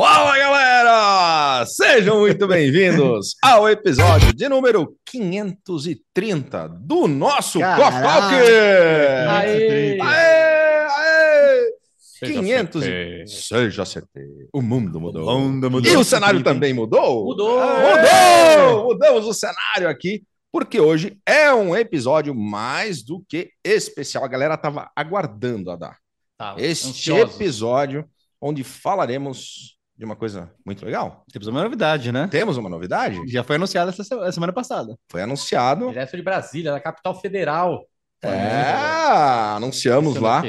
Fala galera! Sejam muito bem-vindos ao episódio de número 530 do nosso Coffee Talk! Aê! Aê! Aê! Seja 500 acertei. e... Seja acertei. O mundo mudou. O mundo mudou. E o cenário também mudou? Mudou! Mudou! Mudamos o cenário aqui, porque hoje é um episódio mais do que especial. A galera tava aguardando, Adá. Tá, Este ansiosos. episódio onde falaremos de uma coisa muito legal. Temos uma novidade, né? Temos uma novidade? Já foi anunciada essa se- semana passada. Foi anunciado. Direto de Brasília, da capital federal. É, anunciamos Pensando lá.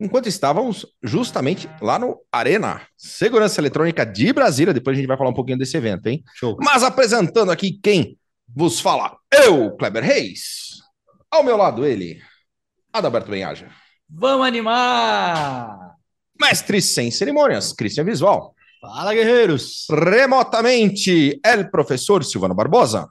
Enquanto estávamos justamente lá no Arena Segurança Eletrônica de Brasília. Depois a gente vai falar um pouquinho desse evento, hein? Show. Mas apresentando aqui quem vos fala, eu, Kleber Reis. Ao meu lado, ele, Adalberto Benhaja. Vamos animar! Mestre sem cerimônias, Christian Visual. Fala, guerreiros! Remotamente, el professor Silvano Barbosa.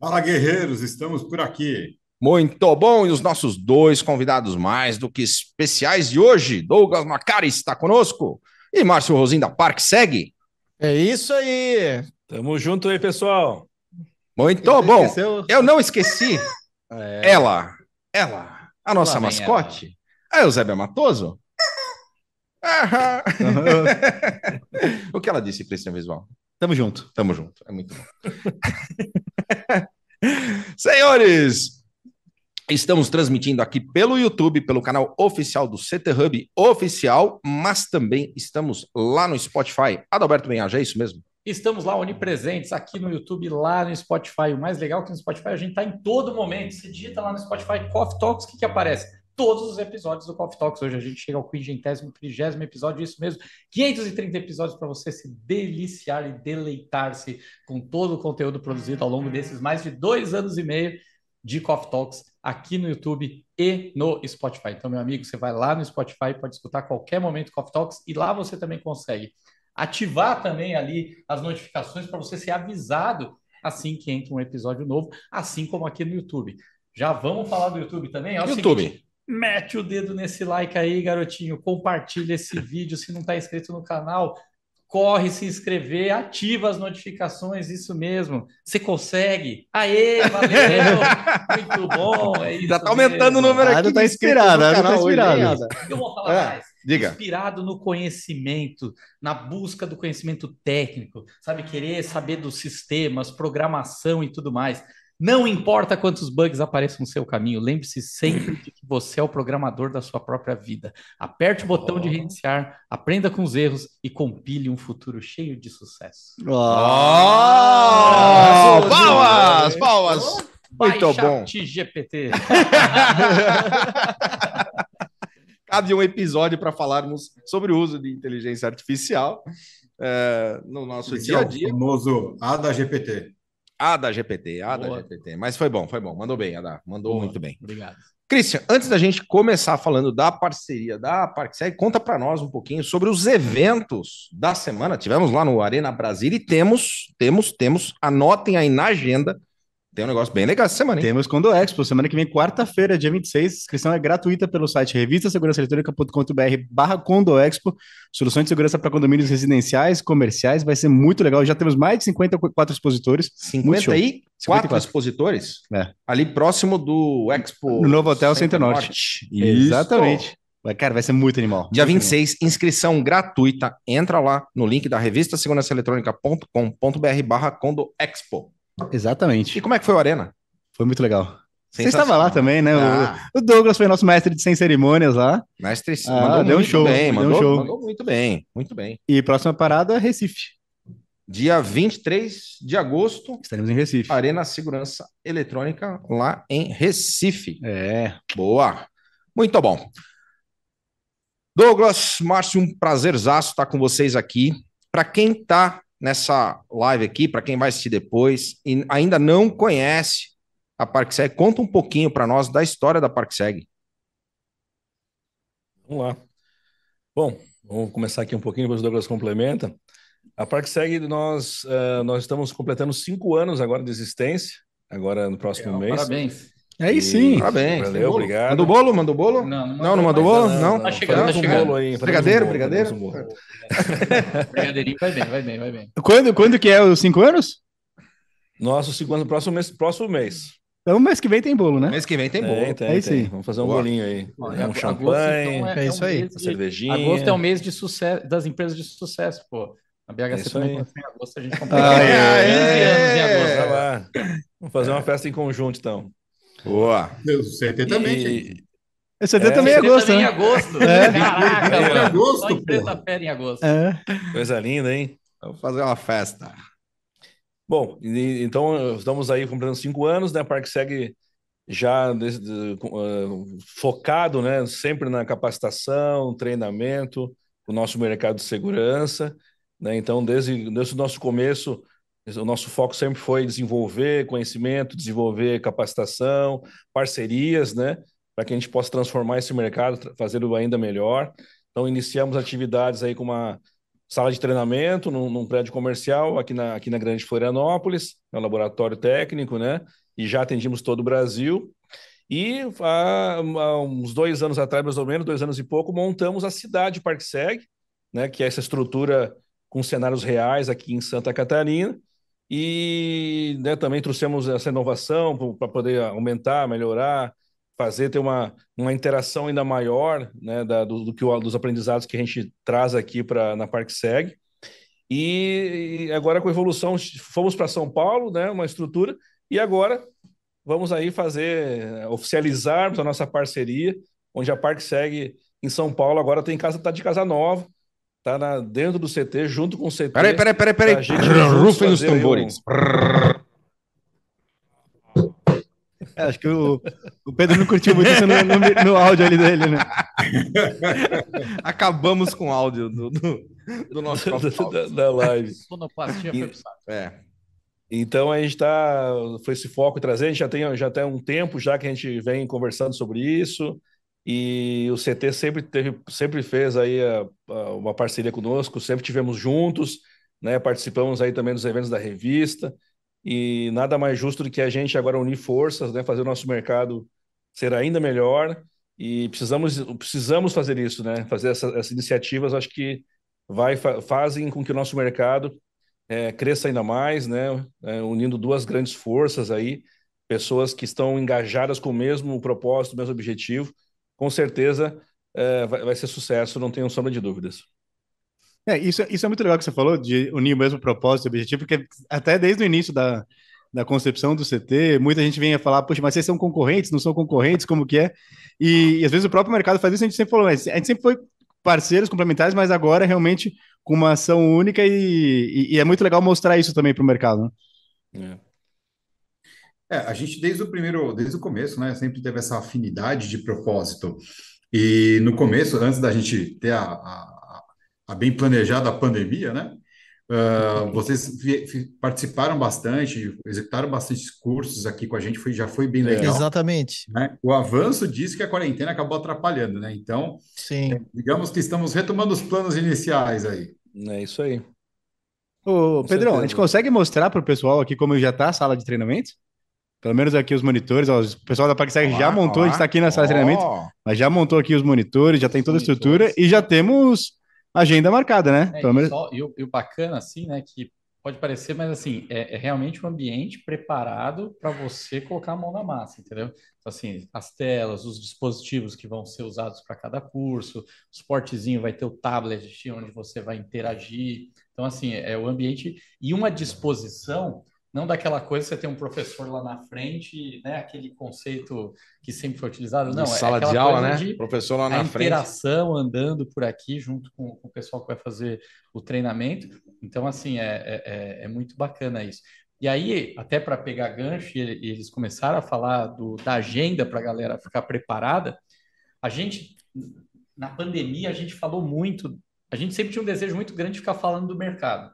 Fala, guerreiros, estamos por aqui. Muito bom, e os nossos dois convidados mais do que especiais de hoje, Douglas Macari está conosco e Márcio Rosim da Parque segue. É isso aí. Tamo junto aí, pessoal. Muito bom. esqueceu? Eu não esqueci É. ela, ela, a nossa Lá vem mascote, a Eusébia Matoso. O que ela disse, Cristian Visual? Tamo junto. Tamo junto, é muito bom. Senhores, estamos transmitindo aqui pelo YouTube, pelo canal oficial do CT Hub Oficial, mas também estamos lá no Spotify. Adalberto Benhaja, é isso mesmo? Estamos lá onipresentes, aqui no YouTube, lá no Spotify. O mais legal é que no Spotify a gente está em todo momento. Você digita lá no Spotify Coffee Talks, o que, que aparece? Todos os episódios do Coffee Talks. Hoje a gente chega ao quingentésimo, trigésimo episódio, isso mesmo. 530 episódios para você se deliciar e deleitar-se com todo o conteúdo produzido ao longo desses mais de dois anos e meio de Coffee Talks aqui no YouTube e no Spotify. Então, meu amigo, você vai lá no Spotify, pode escutar qualquer momento Coffee Talks e lá você também consegue ativar também ali as notificações para você ser avisado assim que entra um episódio novo, assim como aqui no YouTube. Já vamos falar do YouTube também? É YouTube. seguinte, mete o dedo nesse like aí, garotinho, compartilha esse vídeo se não está inscrito no canal. Corre se inscrever, ativa as notificações, isso mesmo. Você consegue. Aê, valeu! Muito bom, é isso Já tá aumentando o mesmo. número aqui. Tá inspirado, tá inspirado. Eu vou falar É. mais Diga. inspirado no conhecimento, na busca do conhecimento técnico, sabe? Querer saber dos sistemas, programação e tudo mais. Não importa quantos bugs apareçam no seu caminho, lembre-se sempre de que você é o programador da sua própria vida. Aperte o botão de reiniciar, aprenda com os erros e compile um futuro cheio de sucesso. Oh! Oh! Palmas, palmas. Muito Baixa bom. GPT. Cabe um episódio para falarmos sobre o uso de inteligência artificial é, no nosso Esse dia é a o dia. famoso ADA GPT. Ada GPT, Ada Boa. GPT. Mas foi bom, foi bom. Mandou bem, Ada. Mandou Boa. muito bem. Obrigado. Christian, antes da gente começar falando da parceria da ParkSeg, conta para nós um pouquinho sobre os eventos da semana. Tivemos lá no Arena Brasília e temos, temos, temos, anotem aí na agenda. Tem um negócio bem legal essa semana, hein? Temos Condo Expo, semana que vem, quarta-feira, dia 26. Inscrição é gratuita pelo site revistasegurançaeletrônica.com.br barra Condo Expo. Soluções de segurança para condomínios residenciais, comerciais. Vai ser muito legal. Já temos mais de 54 expositores 54 54. expositores É. ali próximo do Expo no novo Hotel Center Norte. Exatamente. Vai, Cara, vai ser muito animal. Dia Muito 26, inscrição gratuita. Entra lá no link da revista segurançaeletrônica.com.br barra Condo Expo. Exatamente. E como é que foi o Arena? Foi muito legal. Você estava lá também, né? O- Ah, O, Douglas foi nosso mestre de sem cerimônias lá. mestre Ah, mandou deu um muito show, bem, deu um mandou, show. mandou muito bem, muito bem. E próxima parada, Recife. Dia 23 de agosto, Estaremos em Recife. Arena Segurança Eletrônica lá em Recife. É. Boa. Muito bom. Douglas, Márcio, um prazerzaço estar com vocês aqui. Para quem está nessa live aqui, para quem vai assistir depois e ainda não conhece a ParkSeg, conta um pouquinho para nós da história da ParkSeg. Vamos lá. Bom, vamos começar aqui um pouquinho, depois o Douglas complementa. A ParkSeg, nós, eh, nós estamos completando cinco anos agora de existência, agora no próximo Legal, mês. Parabéns. Aí sim. Parabéns. Valeu, obrigado. Mandou bolo? Mandou bolo? Não, não Não, não mandou bolo? Não, Não? Tá chegando, tá um chegando. bolo aí, Brigadeiro, um bolo, brigadeiro? um. Brigadeirinho vai bem, vai bem, vai bem. Quando, quando que é os cinco anos? Nosso segundo próximo mês, próximo mês. Então, mês que vem tem bolo, né? Mês que vem tem bolo. Tem, tem, Aí tem. sim. Vamos fazer um Boa. bolinho aí. Ó, É um agosto, champanhe, então, É isso aí. uma de- cervejinha. Agosto é o mês de sucesso das empresas de sucesso, pô. A BHC É também em agosto, a gente completa Ah, 15 é. anos em agosto. Vamos fazer uma festa em conjunto, então. Boa. O CT também. gente. E, Esse CD É, também é agosto, também em né? agosto. É. Caraca, É. mano. Agosto, fera em agosto. É. coisa linda, hein? Vamos fazer uma festa. Bom, e- então estamos aí completando cinco anos, né? A Parque segue já des- de- com, ah, focado, né? Sempre na capacitação, treinamento, o nosso mercado de segurança, né? Então, desde, desde o nosso começo, o nosso foco sempre foi desenvolver conhecimento, desenvolver capacitação, parcerias, né? Para que a gente possa transformar esse mercado, fazê-lo ainda melhor. Então, iniciamos atividades aí com uma sala de treinamento num, num prédio comercial aqui na, aqui na Grande Florianópolis, é um laboratório técnico, né? E já atendimos todo o Brasil. E há, há uns dois anos atrás, mais ou menos, dois anos e pouco, montamos a cidade ParkSeg, né? Que é essa estrutura com cenários reais aqui em Santa Catarina. E né, também trouxemos essa inovação para poder aumentar, melhorar, fazer ter uma, uma interação ainda maior né, da, do, do que o, dos aprendizados que a gente traz aqui para na ParkSeg. E, e agora com a evolução, fomos para São Paulo, né, uma estrutura, e agora vamos aí fazer, oficializarmos a nossa parceria, onde a ParkSeg em São Paulo agora tem casa, tá de casa nova, tá na, dentro do CT, junto com o CT. Peraí, peraí, peraí, peraí. A gente juntos Rufem os tambores. É, acho que o, o Pedro não curtiu muito isso no, no- no áudio ali dele, né? Acabamos com o áudio do, do, do nosso da, da live. Sonoplastia foi. É. Então a gente está, foi esse foco trazer, a gente já tem, já tem um tempo já que a gente vem conversando sobre isso, e o CT sempre teve, sempre fez aí a- a- uma parceria conosco, sempre tivemos juntos, né? Participamos aí também dos eventos da revista, e nada mais justo do que a gente agora unir forças, né? Fazer o nosso mercado ser ainda melhor, e precisamos, precisamos fazer isso, né? Fazer essa- essas iniciativas, acho que vai, fa- fazem com que o nosso mercado é, cresça ainda mais, né? É, unindo duas grandes forças aí, pessoas que estão engajadas com o mesmo propósito, o mesmo objetivo, com certeza é, vai, vai ser sucesso, não tenho sombra de dúvidas. É, isso, isso é muito legal que você falou, de unir o mesmo propósito e objetivo, porque até desde o início da, da concepção do CT, muita gente vinha falar, poxa, mas vocês são concorrentes, não são concorrentes, como que é? E, e às vezes o próprio mercado faz isso, a gente sempre falou, a gente sempre foi parceiros complementares, mas agora realmente com uma ação única e, e- e é muito legal mostrar isso também para o mercado, né? É. É, a gente desde o primeiro, desde o começo, né, sempre teve essa afinidade de propósito. E no começo, antes da gente ter a, a, a bem planejada pandemia, né, ah, vocês participaram bastante, executaram bastante cursos aqui com a gente, foi, já foi bem legal, Exatamente. né? O avanço disso que a quarentena acabou atrapalhando, né? Então, Sim. digamos que estamos retomando os planos iniciais aí. É isso aí. Ô, Pedrão, a certeza. gente consegue mostrar para o pessoal aqui como já está a sala de treinamento? Pelo menos aqui os monitores, ó, o pessoal da PagSeg já montou, a gente está aqui na sala de treinamento, mas já montou aqui os monitores, já tem toda a estrutura e já temos agenda marcada, né? É, Pelo e, menos. só- e o, e o bacana, assim, né, que pode parecer, mas assim, é, é realmente um ambiente preparado para você colocar a mão na massa, entendeu? Então, assim, as telas, os dispositivos que vão ser usados para cada curso, o suportezinho vai ter o tablet onde você vai interagir. Então, assim, é o ambiente e uma disposição, não daquela coisa que você tem um professor lá na frente, né, aquele conceito que sempre foi utilizado, não, De é sala de aula, né? de Professor lá na frente. interação andando por aqui junto com, com o pessoal que vai fazer o treinamento. Então, assim, é, é, é- é muito bacana isso. E aí, até para pegar gancho, e e eles começaram a falar do, da agenda para a galera ficar preparada. A gente, na pandemia, a gente falou muito, a gente sempre tinha um desejo muito grande de ficar falando do mercado.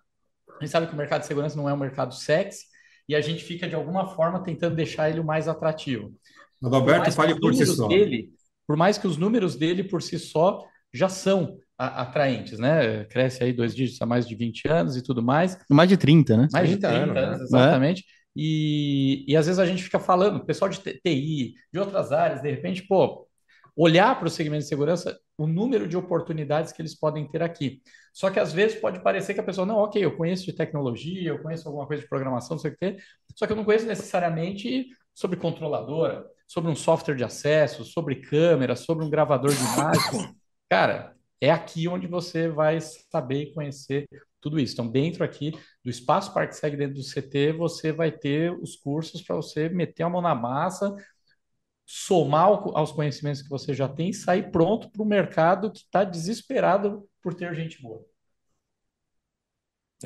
A gente sabe que o mercado de segurança não é um mercado sexy, e a gente fica, de alguma forma, tentando deixar ele o mais atrativo. Por Adalberto, mais que fale os por si números só. dele, por mais que os números dele por si só já são a- atraentes, né? Cresce aí dois dígitos há mais de 20 anos e tudo mais, Mais de 30, né? mais de 30 30 anos, anos, né? exatamente. E, e às vezes a gente fica falando, pessoal de TI, de outras áreas, de repente, pô, olhar para o segmento de segurança, o número de oportunidades que eles podem ter aqui. Só que às vezes pode parecer que a pessoa, não, ok, eu conheço de tecnologia, eu conheço alguma coisa de programação, não sei o que, só que eu não conheço necessariamente sobre controladora, sobre um software de acesso, sobre câmera, sobre um gravador de imagens. Cara, é aqui onde você vai saber e conhecer tudo isso. Então, dentro aqui do espaço ParkSeg, dentro do CT, você vai ter os cursos para você meter a mão na massa, somar aos conhecimentos que você já tem e sair pronto para o mercado que está desesperado por ter gente boa.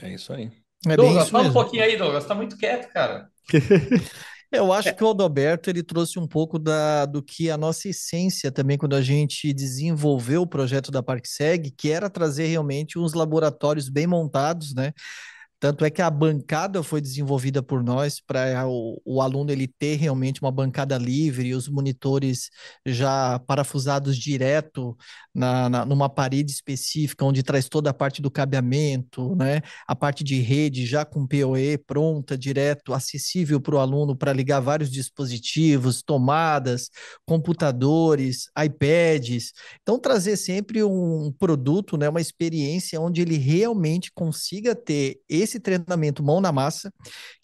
É isso aí. É Douglas, fala mesmo. um pouquinho aí, Douglas. Está muito quieto, cara. Eu acho que o Adalberto ele trouxe um pouco da, do que a nossa essência também quando a gente desenvolveu o projeto da ParkSeg, que era trazer realmente uns laboratórios bem montados, né? Tanto é que a bancada foi desenvolvida por nós para o, o, aluno ele ter realmente uma bancada livre, os monitores já parafusados direto na, na, numa parede específica, onde traz toda a parte do cabeamento, né? A parte de rede já com PoE pronta, direto, acessível para o aluno para ligar vários dispositivos, tomadas, computadores, iPads. Então, trazer sempre um produto, né? Uma experiência onde ele realmente consiga ter esse esse treinamento mão na massa,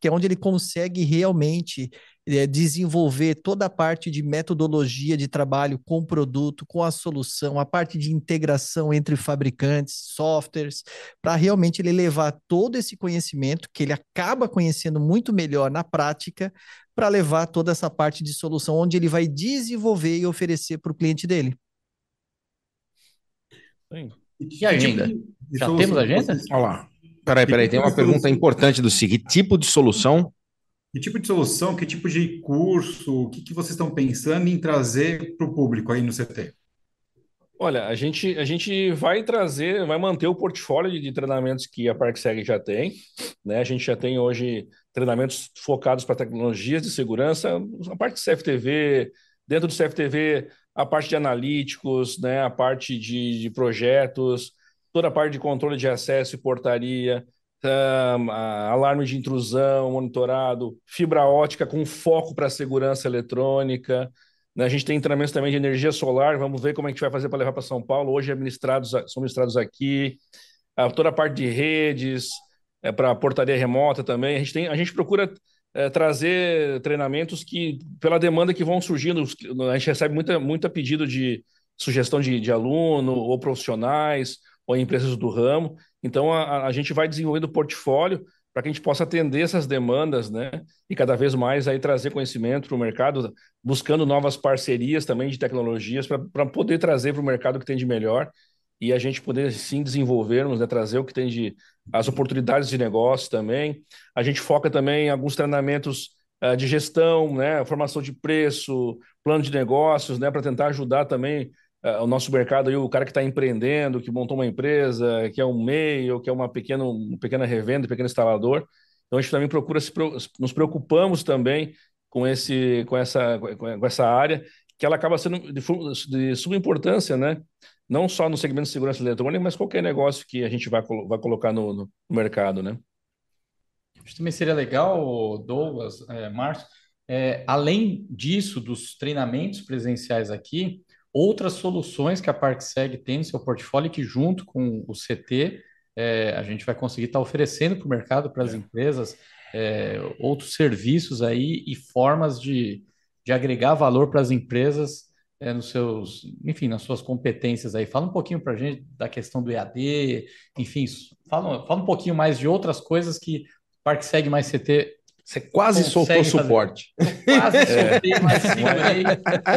que é onde ele consegue realmente é, desenvolver toda a parte de metodologia de trabalho com o produto, com a solução, a parte de integração entre fabricantes, softwares, para realmente ele levar todo esse conhecimento que ele acaba conhecendo muito melhor na prática, para levar toda essa parte de solução onde ele vai desenvolver e oferecer para o cliente dele. Sim. E agenda? Já temos agenda? Olha lá. Peraí, peraí, tem uma pergunta importante do SIG. Que tipo de solução? Que tipo de solução, que tipo de curso, o que, que vocês estão pensando em trazer para o público aí no CT? Olha, a gente, a gente vai trazer, vai manter o portfólio de, de treinamentos que a ParkSeg já tem. Né? A gente já tem hoje treinamentos focados para tecnologias de segurança, a parte de CFTV, dentro do CFTV, a parte de analíticos, né? a parte de, de projetos, toda a parte de controle de acesso e portaria, um, alarme de intrusão monitorado, fibra ótica com foco para segurança eletrônica. Né? A gente tem treinamentos também de energia solar, vamos ver como a gente vai fazer para levar para São Paulo. Hoje é ministrados, são ministrados aqui. Toda a parte de redes, é, para portaria remota também. A gente, tem, a gente procura é, trazer treinamentos que, pela demanda que vão surgindo, a gente recebe muita, muita pedido de sugestão de, de aluno ou profissionais ou empresas do ramo. Então, a, a gente vai desenvolvendo o portfólio para que a gente possa atender essas demandas, né? E cada vez mais aí trazer conhecimento para o mercado, buscando novas parcerias também de tecnologias para poder trazer para o mercado o que tem de melhor e a gente poder sim desenvolvermos, né? trazer o que tem de as oportunidades de negócio também. A gente foca também em alguns treinamentos uh, de gestão, né? Formação de preço, plano de negócios, né? Para tentar ajudar também uh, o nosso mercado e o cara que está empreendendo, que montou uma empresa, que é um MEI ou que é uma pequena, uma pequena revenda, pequeno instalador. Então a gente também procura se nos preocupamos também com esse com essa com essa área que ela acaba sendo de, de suma importância, né? Não só no segmento de segurança eletrônica, mas qualquer negócio que a gente vai, vai colocar no, no mercado, né? Acho que também seria legal, Douglas, é, Márcio, é, além disso, dos treinamentos presenciais aqui, outras soluções que a ParkSeg tem no seu portfólio que, junto com o CT, é, a gente vai conseguir estar tá oferecendo para o mercado, para as é. empresas, é, outros serviços aí e formas de, de agregar valor para as empresas é, nos seus, enfim, nas suas competências aí. Fala um pouquinho para a gente da questão do EAD, enfim, fala, fala um pouquinho mais de outras coisas que ParkSeg mais CT você quase soltou fazer. suporte. quase soltei, é. mas segurei,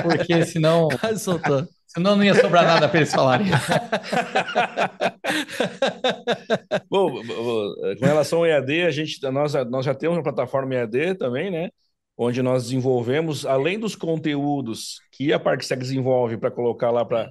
porque senão. Quase soltou. Senão não ia sobrar nada para eles falarem. Bom, com relação ao EAD, a gente, nós, nós já temos uma plataforma EAD também, né? Onde nós desenvolvemos, além dos conteúdos que a ParkSec desenvolve para colocar lá para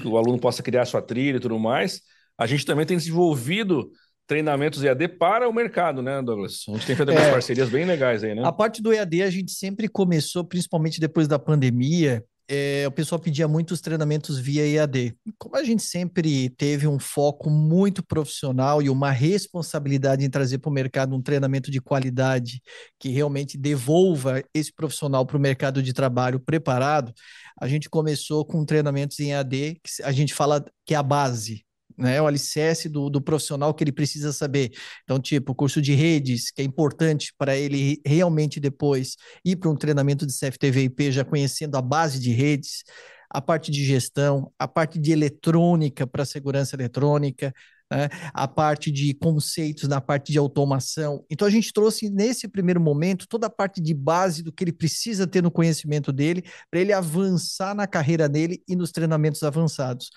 que o aluno possa criar sua trilha e tudo mais, a gente também tem desenvolvido treinamentos EAD para o mercado, né, Douglas? A gente tem feito algumas é, parcerias bem legais aí, né? A parte do EAD a gente sempre começou, principalmente depois da pandemia, é, o pessoal pedia muitos treinamentos via EAD. Como a gente sempre teve um foco muito profissional e uma responsabilidade em trazer para o mercado um treinamento de qualidade que realmente devolva esse profissional para o mercado de trabalho preparado, a gente começou com treinamentos em EAD, que a gente fala que é a base, né, o alicerce do, do profissional que ele precisa saber. Então, tipo, curso de redes, que é importante para ele realmente depois ir para um treinamento de CFTV IP, já conhecendo a base de redes, a parte de gestão, a parte de eletrônica para segurança eletrônica, né, a parte de conceitos na parte de automação. Então, a gente trouxe nesse primeiro momento toda a parte de base do que ele precisa ter no conhecimento dele, para ele avançar na carreira dele e nos treinamentos avançados.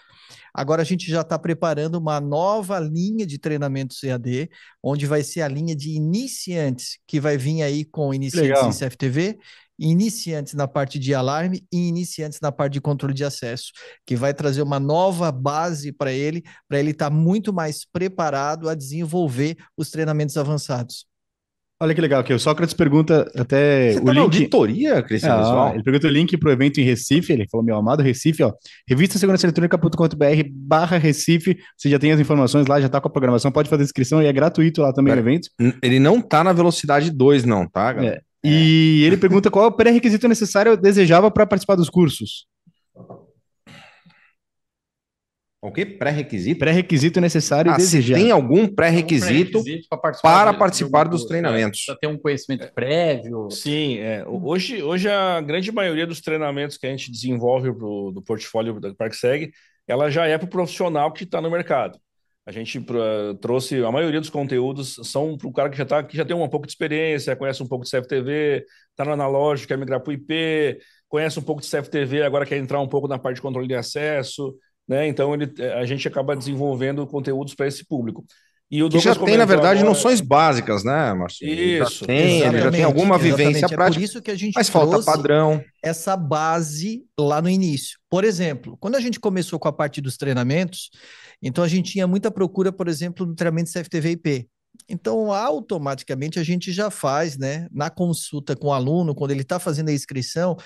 Agora a gente já está preparando uma nova linha de treinamentos EAD, onde vai ser a linha de iniciantes, que vai vir aí com iniciantes Legal. em CFTV, iniciantes na parte de alarme e iniciantes na parte de controle de acesso, que vai trazer uma nova base para ele, para ele estar tá muito mais preparado a desenvolver os treinamentos avançados. Olha que legal, que o Sócrates pergunta até Você o tá link. auditoria, Cristiano ah, Ele pergunta o link para o evento em Recife. Ele falou: meu amado Recife, ó. Revista Segurança Eletrônica.com.br barra Recife. Você já tem as informações lá, já está com a programação, pode fazer inscrição e é gratuito lá também no evento. Ele não está na velocidade 2, não, tá, galera? É. E ele pergunta qual é o pré-requisito necessário eu desejava para participar dos cursos. O que? Pré-requisito? Pré-requisito necessário ah, Se tem algum pré-requisito pré para participar, para participar do, dos treinamentos. Para ter um conhecimento prévio. Sim, é. hoje, hoje a grande maioria dos treinamentos que a gente desenvolve pro, do portfólio da ParkSeg, ela já é para o profissional que está no mercado. A gente pra, trouxe, a maioria dos conteúdos são para o cara que já, tá, que já tem um pouco de experiência, conhece um pouco de CFTV, está no analógico, quer migrar para o IP, conhece um pouco de CFTV, agora quer entrar um pouco na parte de controle de acesso, né? Então ele, a gente acaba desenvolvendo conteúdos para esse público. E o que já tem, na verdade, agora... noções básicas, né, Marcelo? Isso. Já tem, ele já tem alguma vivência exatamente. prática. É por isso que a gente mas falta padrão. Essa base lá no início. Por exemplo, quando a gente começou com a parte dos treinamentos, então a gente tinha muita procura, por exemplo, no treinamento CFTV IP. Então, automaticamente a gente já faz, né, na consulta com o aluno, quando ele está fazendo a inscrição,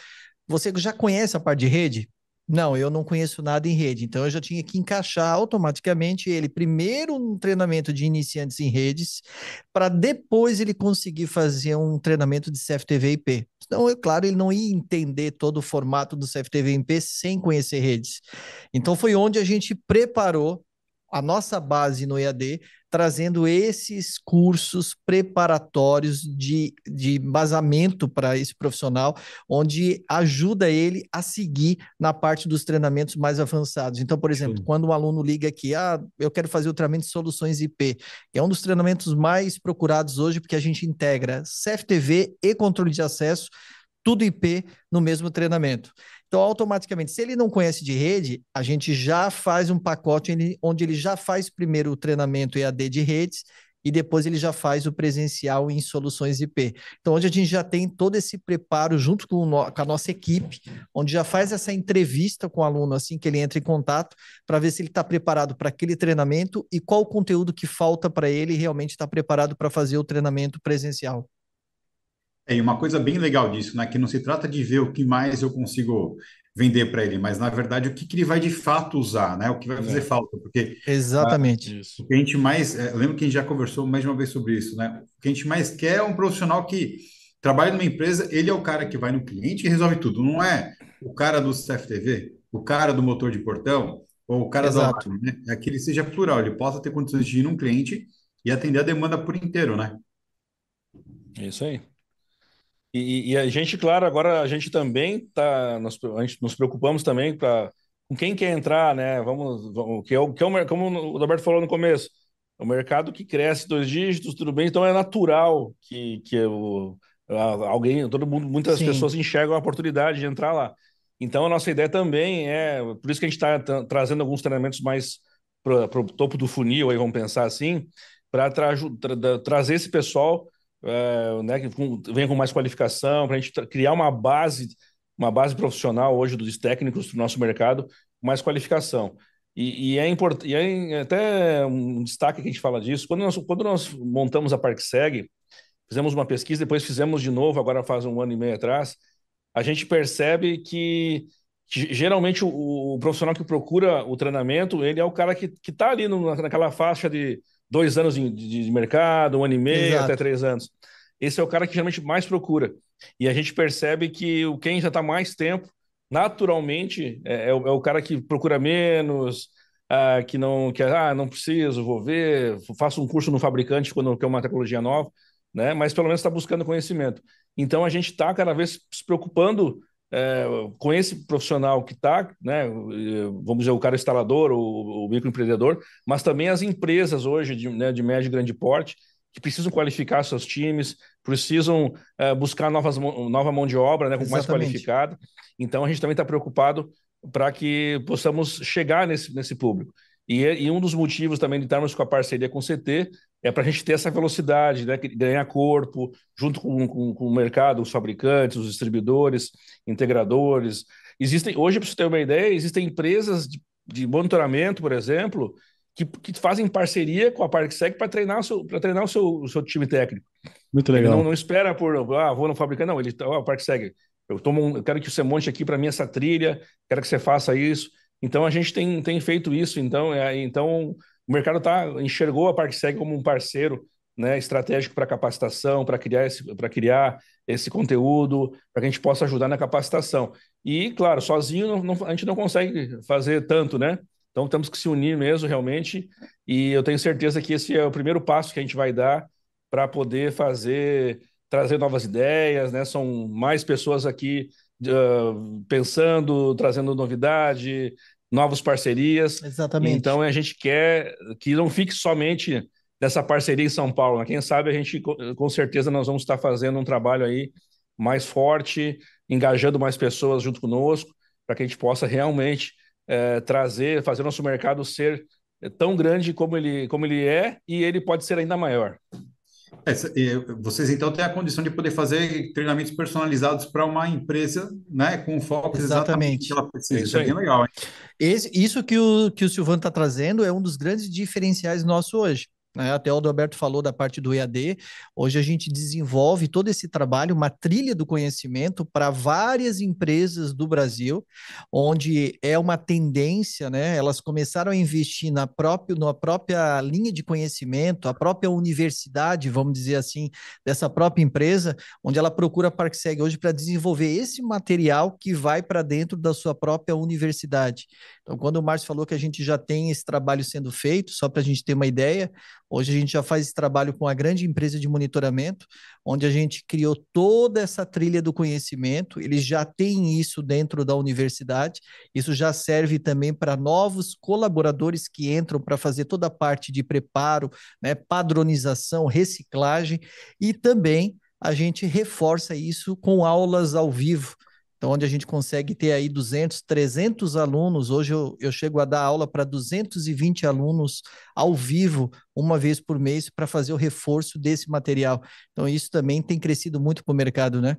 você já conhece a parte de rede? Não, eu não conheço nada em rede, então eu já tinha que encaixar automaticamente ele primeiro um treinamento de iniciantes em redes, para depois ele conseguir fazer um treinamento de CFTV IP. Então, é claro, ele não ia entender todo o formato do CFTV IP sem conhecer redes. Então, foi onde a gente preparou a nossa base no EAD trazendo esses cursos preparatórios de, de embasamento para esse profissional, onde ajuda ele a seguir na parte dos treinamentos mais avançados. Então, por exemplo, Sim. quando um aluno liga aqui, ah, eu quero fazer o treinamento de soluções IP, é um dos treinamentos mais procurados hoje, porque a gente integra CFTV e controle de acesso, tudo IP no mesmo treinamento. Então, automaticamente, se ele não conhece de rede, a gente já faz um pacote onde ele já faz primeiro o treinamento EAD de redes e depois ele já faz o presencial em soluções IP. Então, onde a gente já tem todo esse preparo junto com, com a nossa equipe, onde já faz essa entrevista com o aluno assim que ele entra em contato, para ver se ele está preparado para aquele treinamento e qual o conteúdo que falta para ele realmente estar tá preparado para fazer o treinamento presencial. É, e uma coisa bem legal disso, né? Que não se trata de ver o que mais eu consigo vender para ele, mas na verdade o que, que, ele vai de fato usar, né? O que vai fazer é. falta, porque exatamente o que a gente mais é, lembro que a gente já conversou mais de uma vez sobre isso, né? O que a gente mais quer é um profissional que trabalha numa empresa, ele é o cara que vai no cliente e resolve tudo, não é o cara do CFTV, o cara do motor de portão ou o cara Exato. do né? É que ele seja plural, ele possa ter condições de ir num cliente e atender a demanda por inteiro, né? É isso aí. E, e, a gente, claro, agora a gente também tá, nós, a gente nos preocupamos também para com quem quer entrar, né? Vamos, vamos que é o que é o como o Roberto falou no começo, o mercado que cresce dois dígitos, tudo bem, então é natural que que o, alguém, todo mundo, muitas Sim. pessoas enxergam a oportunidade de entrar lá. Então a nossa ideia também é, por isso que a gente está trazendo alguns treinamentos mais para o topo do funil, aí vamos pensar assim, para tra tra trazer esse pessoal é, né, que venha com mais qualificação, para a gente criar uma base, uma base profissional hoje dos técnicos do nosso mercado, mais qualificação. E, e é importante, e é até um destaque que a gente fala disso. Quando nós, quando nós montamos a ParkSeg, fizemos uma pesquisa, depois fizemos de novo, agora faz um ano e meio atrás, a gente percebe que geralmente o, o, profissional que procura o treinamento, ele é o cara que está ali no, naquela faixa de dois anos de, de, mercado, um ano e meio, Exato. até três anos. Esse é o cara que geralmente mais procura. E a gente percebe que o quem já está mais tempo, naturalmente, é, é, o, é, o, cara que procura menos, ah, que não que ah, não preciso, vou ver, faço um curso no fabricante quando quer uma tecnologia nova, né? Mas pelo menos está buscando conhecimento. Então a gente está cada vez se preocupando é, com esse profissional que está, né, vamos dizer, o cara instalador, o, o microempreendedor, mas também as empresas hoje de, né, de médio e grande porte, que precisam qualificar seus times, precisam é, buscar novas, nova mão de obra né, mais qualificada. Então, a gente também está preocupado para que possamos chegar nesse, nesse público. E, e, um dos motivos também de estarmos com a parceria com o CT é para a gente ter essa velocidade, né, ganhar corpo, junto com, com, com, o mercado, os fabricantes, os distribuidores, integradores. Existem, hoje, para você ter uma ideia, existem empresas de, de monitoramento, por exemplo, que, que, fazem parceria com a ParkSec para treinar, o seu, treinar o, seu, o seu time técnico. Muito legal. Ele não, não espera por, ah, vou no fabricante, não, ele, ó, oh, ParkSec, eu, tomo um, eu quero que você monte aqui para mim essa trilha, quero que você faça isso. Então, a gente tem, tem feito isso, então, é, então o mercado tá, enxergou a ParkSeg como um parceiro né, estratégico para capacitação, para criar esse, criar esse conteúdo, para que a gente possa ajudar na capacitação. E, claro, sozinho não, não, a gente não consegue fazer tanto, né? Então temos que se unir mesmo, realmente. E eu tenho certeza que esse é o primeiro passo que a gente vai dar para poder fazer, trazer novas ideias, né? São mais pessoas aqui uh, pensando, trazendo novidade, novas parcerias. Exatamente. Então a gente quer que não fique somente dessa parceria em São Paulo. Né? Quem sabe a gente, com certeza, nós vamos estar fazendo um trabalho aí mais forte, engajando mais pessoas junto conosco, para que a gente possa realmente é, trazer, fazer nosso mercado ser tão grande como ele, como ele é e ele pode ser ainda maior. É, vocês então têm a condição de poder fazer treinamentos personalizados para uma empresa, né, com foco exatamente, exatamente que ela precisa. Isso, é bem legal. Hein? Esse, isso que o, que o Silvano está trazendo é um dos grandes diferenciais nossos hoje. Né? Até o Alberto falou da parte do EAD. Hoje a gente desenvolve todo esse trabalho, uma trilha do conhecimento para várias empresas do Brasil, onde é uma tendência, né? Elas começaram a investir na própria, na própria linha de conhecimento, a própria universidade, vamos dizer assim, dessa própria empresa, onde ela procura a ParkSeg hoje para desenvolver esse material que vai para dentro da sua própria universidade. Então, quando o Márcio falou que a gente já tem esse trabalho sendo feito, só para a gente ter uma ideia, hoje a gente já faz esse trabalho com a grande empresa de monitoramento, onde a gente criou toda essa trilha do conhecimento, eles já têm isso dentro da universidade, isso já serve também para novos colaboradores que entram para fazer toda a parte de preparo, né, padronização, reciclagem, e também a gente reforça isso com aulas ao vivo. Então, onde a gente consegue ter aí 200, 300 alunos. Hoje eu, eu chego a dar aula para 220 alunos ao vivo, uma vez por mês, para fazer o reforço desse material. Então, isso também tem crescido muito para o mercado, né?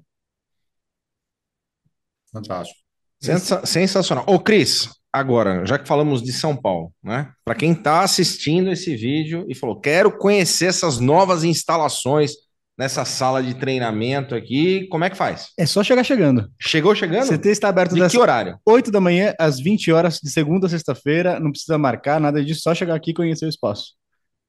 Fantástico. Sensa sensacional. Ô, Cris, agora, já que falamos de São Paulo, né? Para quem está assistindo esse vídeo e falou, quero conhecer essas novas instalações nessa sala de treinamento aqui, como é que faz? É só chegar chegando. Chegou chegando? CT está aberto de das que horário? 8 da manhã às 20 horas, de segunda a sexta-feira, não precisa marcar nada disso, só chegar aqui e conhecer o espaço.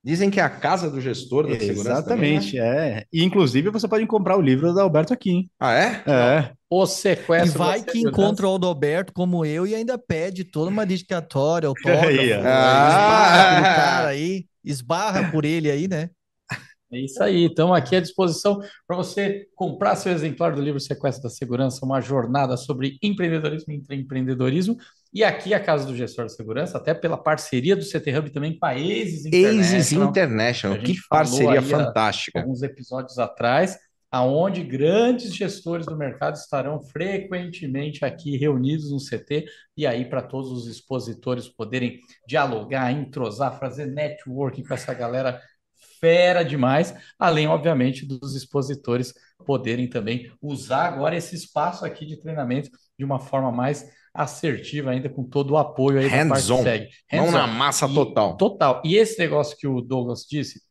Dizem que é a casa do gestor da segurança. Exatamente, também, né? é. E inclusive você pode comprar o livro do Alberto aqui. Hein? Ah, é? É. O sequestro. E vai que encontra o Alberto como eu e ainda pede toda uma dedicatória, autógrafo. ah. cara aí, esbarra por ele aí, né? É isso aí. Estamos aqui à disposição para você comprar seu exemplar do livro Sequestro da Segurança, uma jornada sobre empreendedorismo e empreendedorismo. E aqui a Casa do Gestor de Segurança, até pela parceria do CT Hub também com a Aces International. Aces International, que parceria fantástica. Alguns episódios atrás, aonde grandes gestores do mercado estarão frequentemente aqui reunidos no CT e aí para todos os expositores poderem dialogar, entrosar, fazer networking com essa galera fera demais, além, obviamente, dos expositores poderem também usar agora esse espaço aqui de treinamento de uma forma mais assertiva ainda, com todo o apoio aí Hands da parte on. segue. Hands Mão on. na massa e, total. Total. E esse negócio que o Douglas disse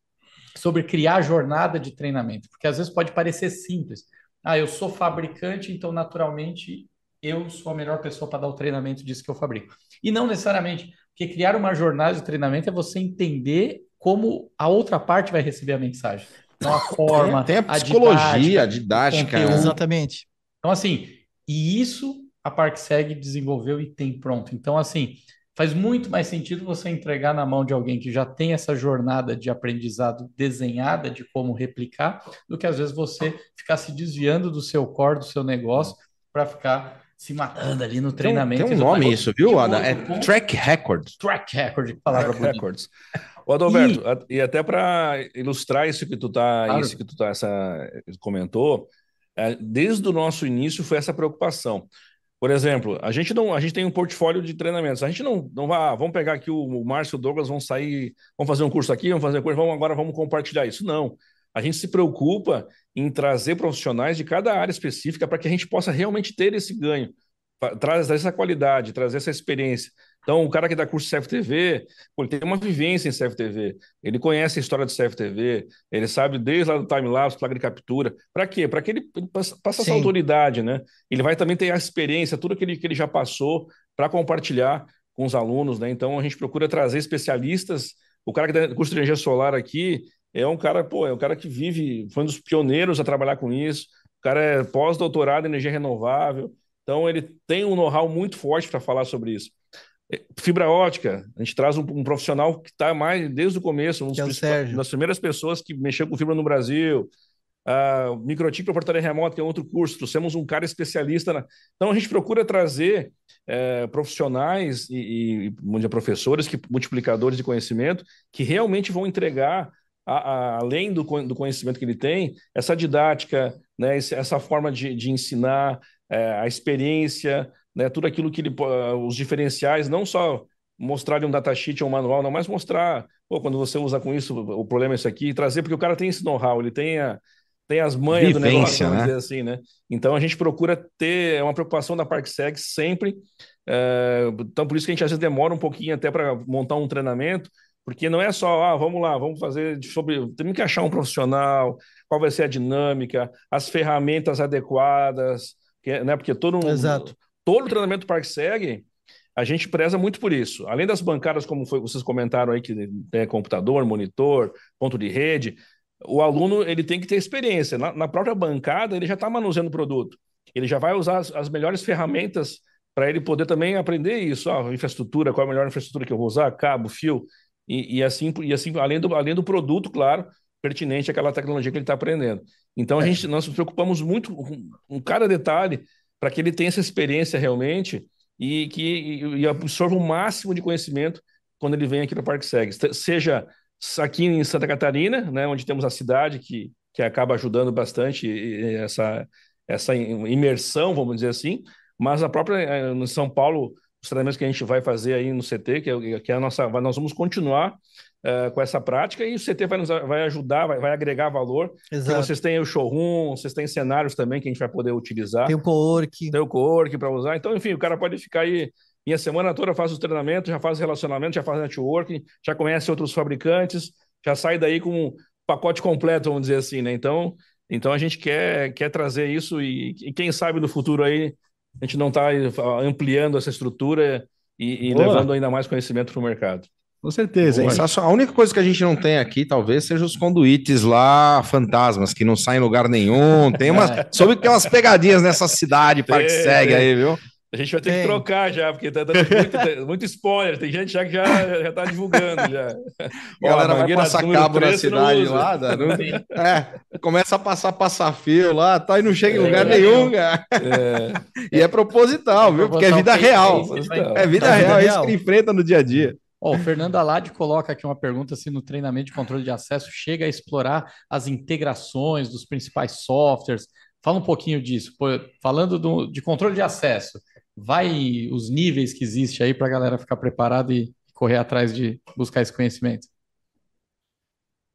sobre criar jornada de treinamento, porque às vezes pode parecer simples. Ah, eu sou fabricante, então naturalmente eu sou a melhor pessoa para dar o treinamento disso que eu fabrico. E não necessariamente, porque criar uma jornada de treinamento é você entender como a outra parte vai receber a mensagem. Então, a forma, tem, tem a psicologia, a didática. A didática Exatamente. Então, assim, e isso a ParkSeg desenvolveu e tem pronto. Então, assim, faz muito mais sentido você entregar na mão de alguém que já tem essa jornada de aprendizado desenhada de como replicar, do que às vezes você ficar se desviando do seu core, do seu negócio, para ficar se matando ali no treinamento. Tem um, tem um nome isso, viu, Ada? É Track Records. Track Record, palavra Track Records. O Adalberto, e... e até para ilustrar isso que tu tá, claro. isso que tu tá, essa, comentou, é, desde o nosso início foi essa preocupação. Por exemplo, a gente não, a gente tem um portfólio de treinamentos. A gente não, não vai, ah, vamos pegar aqui o, o Márcio e o Douglas, vão sair, vamos fazer um curso aqui, vamos fazer curso, vamos agora vamos compartilhar isso. Não. A gente se preocupa em trazer profissionais de cada área específica para que a gente possa realmente ter esse ganho, trazer essa qualidade, trazer essa experiência. Então, o cara que dá curso de CFTV, pô, ele tem uma vivência em CFTV, ele conhece a história de CFTV, ele sabe desde lá do time-lapse, placa de captura. Para quê? Para que ele passe essa autoridade, né? Ele vai também ter a experiência, tudo que ele, que ele já passou, para compartilhar com os alunos, né? Então, a gente procura trazer especialistas. O cara que dá curso de energia solar aqui é um cara, pô, é um cara que vive, foi um dos pioneiros a trabalhar com isso. O cara é pós-doutorado em energia renovável. Então, ele tem um know-how muito forte para falar sobre isso. Fibra ótica, a gente traz um, um profissional que está mais desde o começo, um dos é das primeiras pessoas que mexeu com fibra no Brasil. Uh, microchip para portaria remota, que é outro curso, trouxemos um cara especialista. Na... Então a gente procura trazer é, profissionais e, e professores, que, multiplicadores de conhecimento, que realmente vão entregar, a, a, além do, do conhecimento que ele tem, essa didática, né, essa forma de, de ensinar, é, a experiência, né, tudo aquilo que ele, os diferenciais, não só mostrar um datasheet ou um manual, não, mas mostrar, pô, quando você usa com isso, o problema é isso aqui, trazer, porque o cara tem esse know-how, ele tem, a, tem as manhas Vivência, do negócio, vamos né? dizer assim, né? Então a gente procura ter, é uma preocupação da ParkSeg sempre, é, então por isso que a gente às vezes demora um pouquinho até para montar um treinamento, porque não é só, ah, vamos lá, vamos fazer sobre. Temos que achar um profissional, qual vai ser a dinâmica, as ferramentas adequadas, que, né? Porque todo, Exato todo o treinamento Parque segue, a gente preza muito por isso. Além das bancadas, como foi, vocês comentaram aí, que tem computador, monitor, ponto de rede, o aluno ele tem que ter experiência. Na, na própria bancada, ele já está manuseando o produto. Ele já vai usar as, as melhores ferramentas para ele poder também aprender isso. Ah, infraestrutura, qual é a melhor infraestrutura que eu vou usar, cabo, fio, e, e assim, e assim além, do, além do produto, claro, pertinente àquela tecnologia que ele está aprendendo. Então, a é. gente, nós nos preocupamos muito com, com cada detalhe para que ele tenha essa experiência realmente e que e absorva o máximo de conhecimento quando ele vem aqui para o Parque Seg. Seja aqui em Santa Catarina, né, onde temos a cidade que, que acaba ajudando bastante essa, essa imersão, vamos dizer assim, mas a própria eh, no São Paulo, os treinamentos que a gente vai fazer aí no CT, que é, que é a nossa, nós vamos continuar uh, com essa prática e o CT vai, nos, vai ajudar, vai, vai agregar valor. Exato. Vocês têm o showroom, vocês têm cenários também que a gente vai poder utilizar. Tem o co-work. Tem o co-work para usar. Então, enfim, o cara pode ficar aí e a semana toda faz os treinamentos, já faz relacionamento, já faz networking, já conhece outros fabricantes, já sai daí com um pacote completo, vamos dizer assim, né? Então, então a gente quer, quer trazer isso e, e quem sabe no futuro aí a gente não está ampliando essa estrutura e, e levando ainda mais conhecimento para o mercado. Com certeza. A única coisa que a gente não tem aqui, talvez, seja os conduítes lá, fantasmas, que não saem em lugar nenhum. Tem umas. É. Soube que tem umas pegadinhas nessa cidade, Parque Segue aí, viu? A gente vai ter que trocar já, porque tá dando muito, muito, spoiler. Tem gente já que já, já tá divulgando já. A galera vai passar cabo na cidade lá, não, é, começa a passar passar-fio lá, tá, e não chega em é. lugar é, nenhum, cara. É. E é proposital, viu? Porque é vida real. É vida real, é isso que enfrenta no dia a dia. Oh, o Fernando Alade coloca aqui uma pergunta se no treinamento de controle de acesso chega a explorar as integrações dos principais softwares. Fala um pouquinho disso. Pô, falando do, de controle de acesso, vai os níveis que existe aí para a galera ficar preparada e correr atrás de buscar esse conhecimento.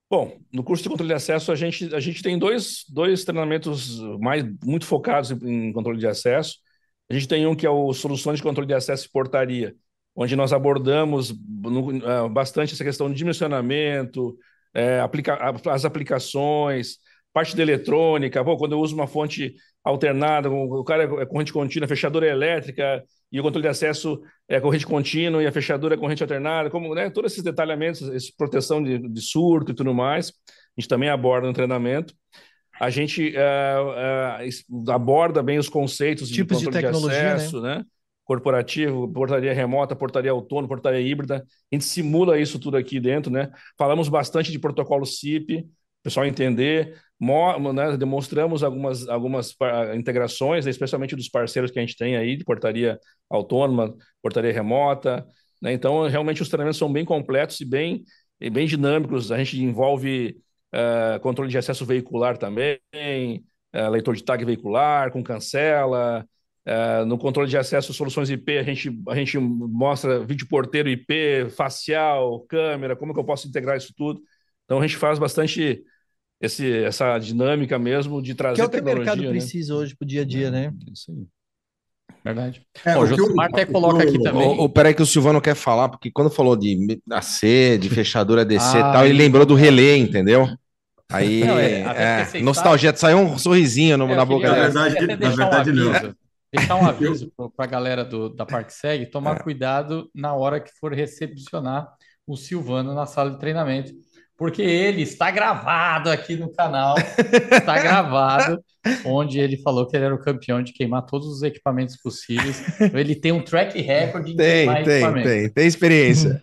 Bom, no curso de controle de acesso a gente, a gente tem dois, dois treinamentos mais muito focados em, em controle de acesso. A gente tem um que é o soluções de controle de acesso e portaria, onde nós abordamos é, bastante essa questão de dimensionamento, é, aplica as aplicações, parte de eletrônica, pô, quando eu uso uma fonte alternada, o cara é corrente contínua, fechadura é elétrica e o controle de acesso é corrente contínua e a fechadura é corrente alternada, como, né, todos esses detalhamentos, essa proteção de, de surto e tudo mais, a gente também aborda no treinamento. A gente uh, uh, aborda bem os conceitos Tipos de de controle de, tecnologia, acesso, né? Corporativo, portaria remota, portaria autônoma, portaria híbrida. A gente simula isso tudo aqui dentro, né? Falamos bastante de protocolo CIP, o pessoal entender. Né? Demonstramos algumas, algumas integrações, né? especialmente dos parceiros que a gente tem aí, de portaria autônoma, portaria remota. Né? Então, realmente, os treinamentos são bem completos e bem, e bem dinâmicos. A gente envolve uh, controle de acesso veicular também, uh, leitor de tag veicular, com cancela. Uh, no controle de acesso soluções IP, a gente, a gente mostra vídeo porteiro IP, facial, câmera, como que eu posso integrar isso tudo. Então, a gente faz bastante esse, essa dinâmica mesmo de trazer Que é o que o mercado né? precisa hoje para o dia a dia, né? Isso aí. Verdade. É, Ó, o o o- Josimar até coloca aqui o- também. Ô, ô, peraí que o Silvano quer falar, porque quando falou de AC, de fechadura DC e Ah, tal, ele lembrou do relé, entendeu? Aí, Não, é, é, nostalgia, saiu um sorrisinho no- É, na boca dele. Na verdade- na verdade, não. Deixar um aviso para a galera do, da ParkSeg tomar cuidado na hora que for recepcionar o Silvano na sala de treinamento, porque ele está gravado aqui no canal, está gravado, onde ele falou que ele era o campeão de queimar todos os equipamentos possíveis. Ele tem um track record em Tem, queimar tem, tem, tem experiência.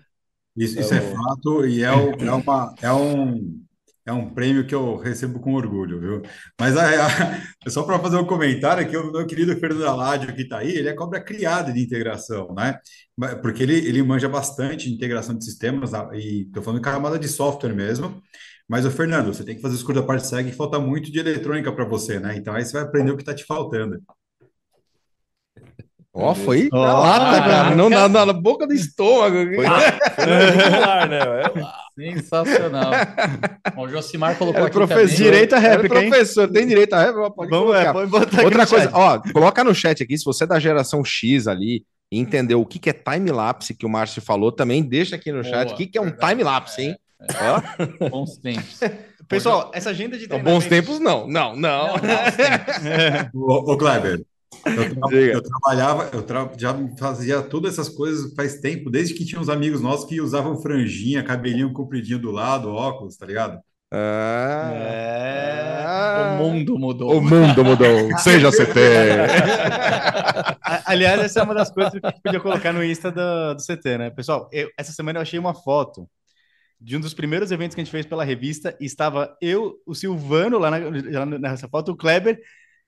Isso, isso é fato e é, o- é uma, é, um, é um prêmio que eu recebo com orgulho, viu? Mas a- a- só para fazer um comentário aqui, o meu querido Fernando Aládio que está aí, ele é cobra criada de integração, né? Porque ele, ele manja bastante integração de sistemas e estou falando de camada de software mesmo. Mas, o Fernando, você tem que fazer os cursos da parte SEG e falta muito de eletrônica para você, né? Então aí você vai aprender o que está te faltando. Ó, foi Ó, na lata, cara. Não na, na boca do estômago. Foi regular, né? Sensacional. Bom, o Josimar colocou Era aqui professor, também. Direito era réplica, hein? professor, tem direito à réplica? Pode Vamos, colocar. é, pode botar Outra coisa, chat. ó, coloca no chat aqui, se você é da geração X ali e entendeu o que, que é time-lapse que o Márcio falou, também deixa aqui no Boa, chat o que, que é um time-lapse, hein? Bons tempos. Pessoal, essa agenda de Ó, bons treinamento- tempos, não. Não, não. Não. Ô, ô Kleber, eu, tra- eu trabalhava, eu tra- já fazia todas essas coisas faz tempo, desde que tinha uns amigos nossos que usavam franjinha, cabelinho compridinho do lado, óculos, tá ligado? Ah, É. O mundo mudou. o mundo mudou. Seja CT. Aliás, essa é uma das coisas que a gente podia colocar no Insta do, do CT, né? Pessoal, eu- essa semana eu achei uma foto de um dos primeiros eventos que a gente fez pela revista e estava eu, o Silvano lá, na- lá nessa foto, o Kleber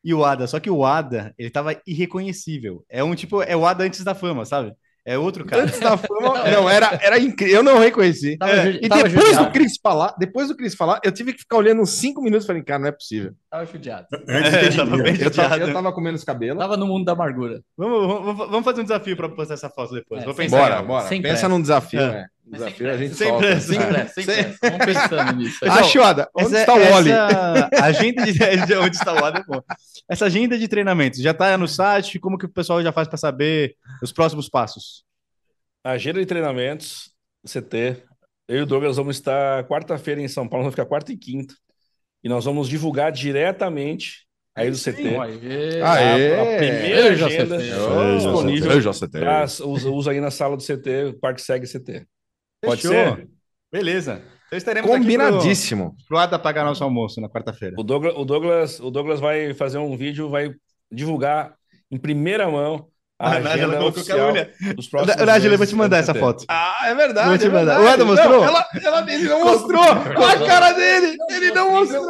e o Ada. Só que o Ada, ele estava irreconhecível. É um tipo, é o Ada antes da fama, sabe? É outro cara. Antes da fama, não, era, era incrível. Eu não reconheci. Tava É, E tava depois do judiado. Cris falar, depois do Cris falar, eu tive que ficar olhando uns cinco minutos e falei, cara, não é possível. Tava judiado. Antes de É, ter tava Eu tava, eu tava com menos cabelo. Tava no mundo da amargura. Vamos, vamos, vamos fazer um desafio para postar essa foto depois. É, Vou pensar. Bora, bora. Sem Pensa pressa. num desafio, É. Desafio a gente Sem solta. pressa, Sem pressa, sem pressa. Vamos pensando nisso. Ah, Chioda, onde Essa- está o Oli? essa agenda de, de onde está o é bom. Essa agenda de treinamentos já está no site? Como que o pessoal já faz para saber os próximos passos? Agenda de treinamentos, CT. Eu e o Douglas vamos estar quarta-feira em São Paulo, vamos ficar quarta e quinta. E nós vamos divulgar diretamente aí do CT. Aê. Aê. A, a primeira agenda CT. Disponível eu já para usa, usa aí na sala do CT, Parque Segue CT. Pode Fechou? ser? Beleza. Então estaremos aqui Combinadíssimo. pro, pro Ada pagar nosso almoço na quarta-feira. O Douglas, o, Douglas, o Douglas vai fazer um vídeo, vai divulgar em primeira mão a A agenda colocou que oficial olha. dos próximos Nájila, eu vou te mandar essa foto. Ah, é verdade. Vou te é mandar. verdade. O Ada mostrou? Não, ela, ela- ele não mostrou. Olha a cara dele. Ele não mostrou.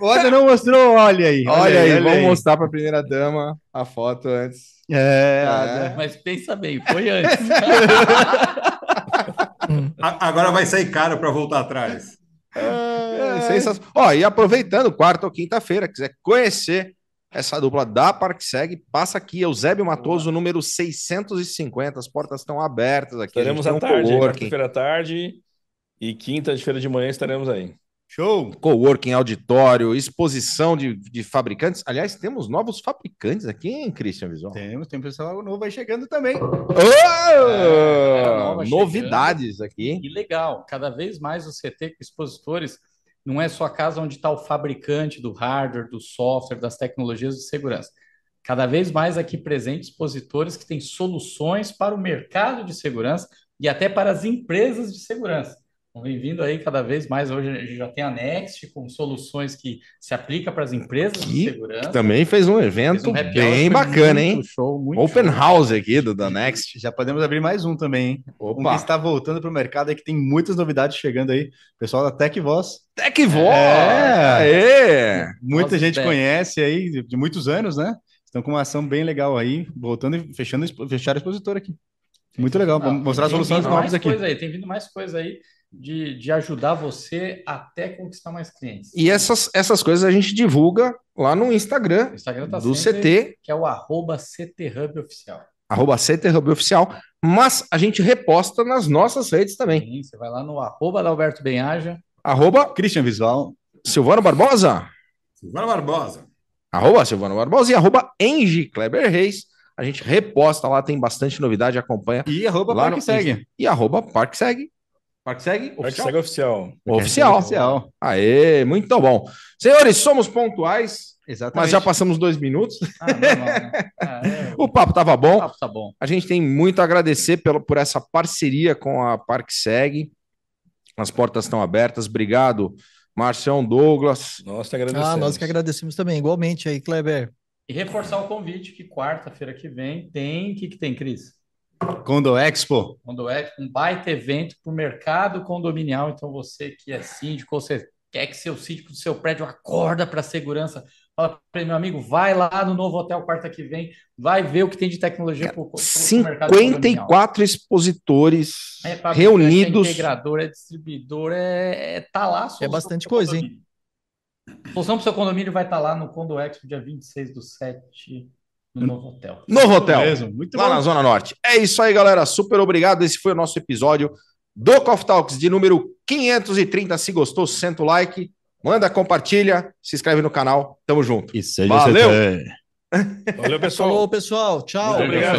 O Ada não mostrou, olha aí. Olha aí, vamos aí. mostrar para a primeira dama a foto antes. É, É. Mas pensa bem, foi antes. Agora vai sair caro para voltar atrás. É, sensacional. Ó, e aproveitando, quarta ou quinta-feira, quiser conhecer essa dupla da ParkSeg, passa aqui, Eusébio Matoso, número 650. As portas estão abertas aqui. Estaremos à um tarde, quarta-feira à tarde e quinta-feira de manhã estaremos aí. Show. coworking, auditório, exposição de, de fabricantes. Aliás, temos novos fabricantes aqui, hein, Christian Visual? Temos, tem pessoal novo aí chegando também. Ô, É, nova novidades aqui. E legal, cada vez mais o CT com expositores não é só a casa onde está o fabricante do hardware, do software, das tecnologias de segurança. Cada vez mais aqui presentes expositores que têm soluções para o mercado de segurança e até para as empresas de segurança. Vem vindo aí cada vez mais. Hoje a gente já tem a Next com soluções que se aplicam para as empresas de Que segurança. Também fez um evento Fez um bem bacana, hein? Show, muito Open show. House aqui do da Next. Já podemos abrir mais um também, hein? Um que Opa, está voltando para o mercado aí, que tem muitas novidades chegando aí. Pessoal da Tech Voz. TecVoz! É. Aê! Muita Voz gente Tech. conhece aí de, de muitos anos, né? Estão com uma ação bem legal aí, voltando e fechando, fecharam o expositor aqui. Muito legal, vamos Não, mostrar tem soluções novas aqui. Aí, tem vindo mais coisa aí de, de ajudar você até conquistar mais clientes. E essas, essas coisas a gente divulga lá no Instagram Instagram tá do sempre, CT, que é o arroba CT Hub Oficial. arroba CT Hub Oficial, mas a gente reposta nas nossas redes também. Sim, Você vai lá no arroba da Alberto Benhaja, Arroba Christian Visual. Silvano Barbosa, Silvana Barbosa. arroba Silvano Barbosa e arroba Engie Kleber Reis. A gente reposta lá, tem bastante novidade, acompanha. E arroba Parque no segue. E arroba Parque Segue. Parque Segue? Parque Oficial. segue oficial. Oficial. Oficial. Aê, muito bom. Senhores, somos pontuais, Exatamente. mas já passamos dois minutos. ah, normal, né? Ah, é, O papo tava o bom. papo tá bom. A gente tem muito a agradecer pelo, por essa parceria com a Parque Segue. As portas estão abertas. Obrigado, Marcião Douglas. Nós te agradecemos. Ah, nós que agradecemos também, igualmente aí, Kleber. E reforçar o convite que quarta-feira que vem tem. O que, que tem, Cris? Condo Expo. Quando é um baita evento para o mercado condominial. Então, você que é síndico, ou você quer que seu síndico do seu prédio acorda para a segurança, fala para ele, meu amigo, vai lá no novo hotel quarta que vem, vai ver o que tem de tecnologia para o mercado condominial. 54 expositores É reunidos. É integrador, é distribuidor, é, é tá lá. É bastante pro coisa, hein? A solução para o seu condomínio vai estar lá no Condo Expo, dia 26 do 7, no novo hotel. Novo hotel. Mesmo. Muito lá bom. na Zona Norte. É isso aí, galera. Super obrigado. Esse foi o nosso episódio do Coffee Talks de número 530. Se gostou, senta o like, manda, compartilha, se inscreve no canal. Tamo junto. E seja Valeu. Valeu, pessoal. Falou, pessoal. Tchau. Muito obrigado.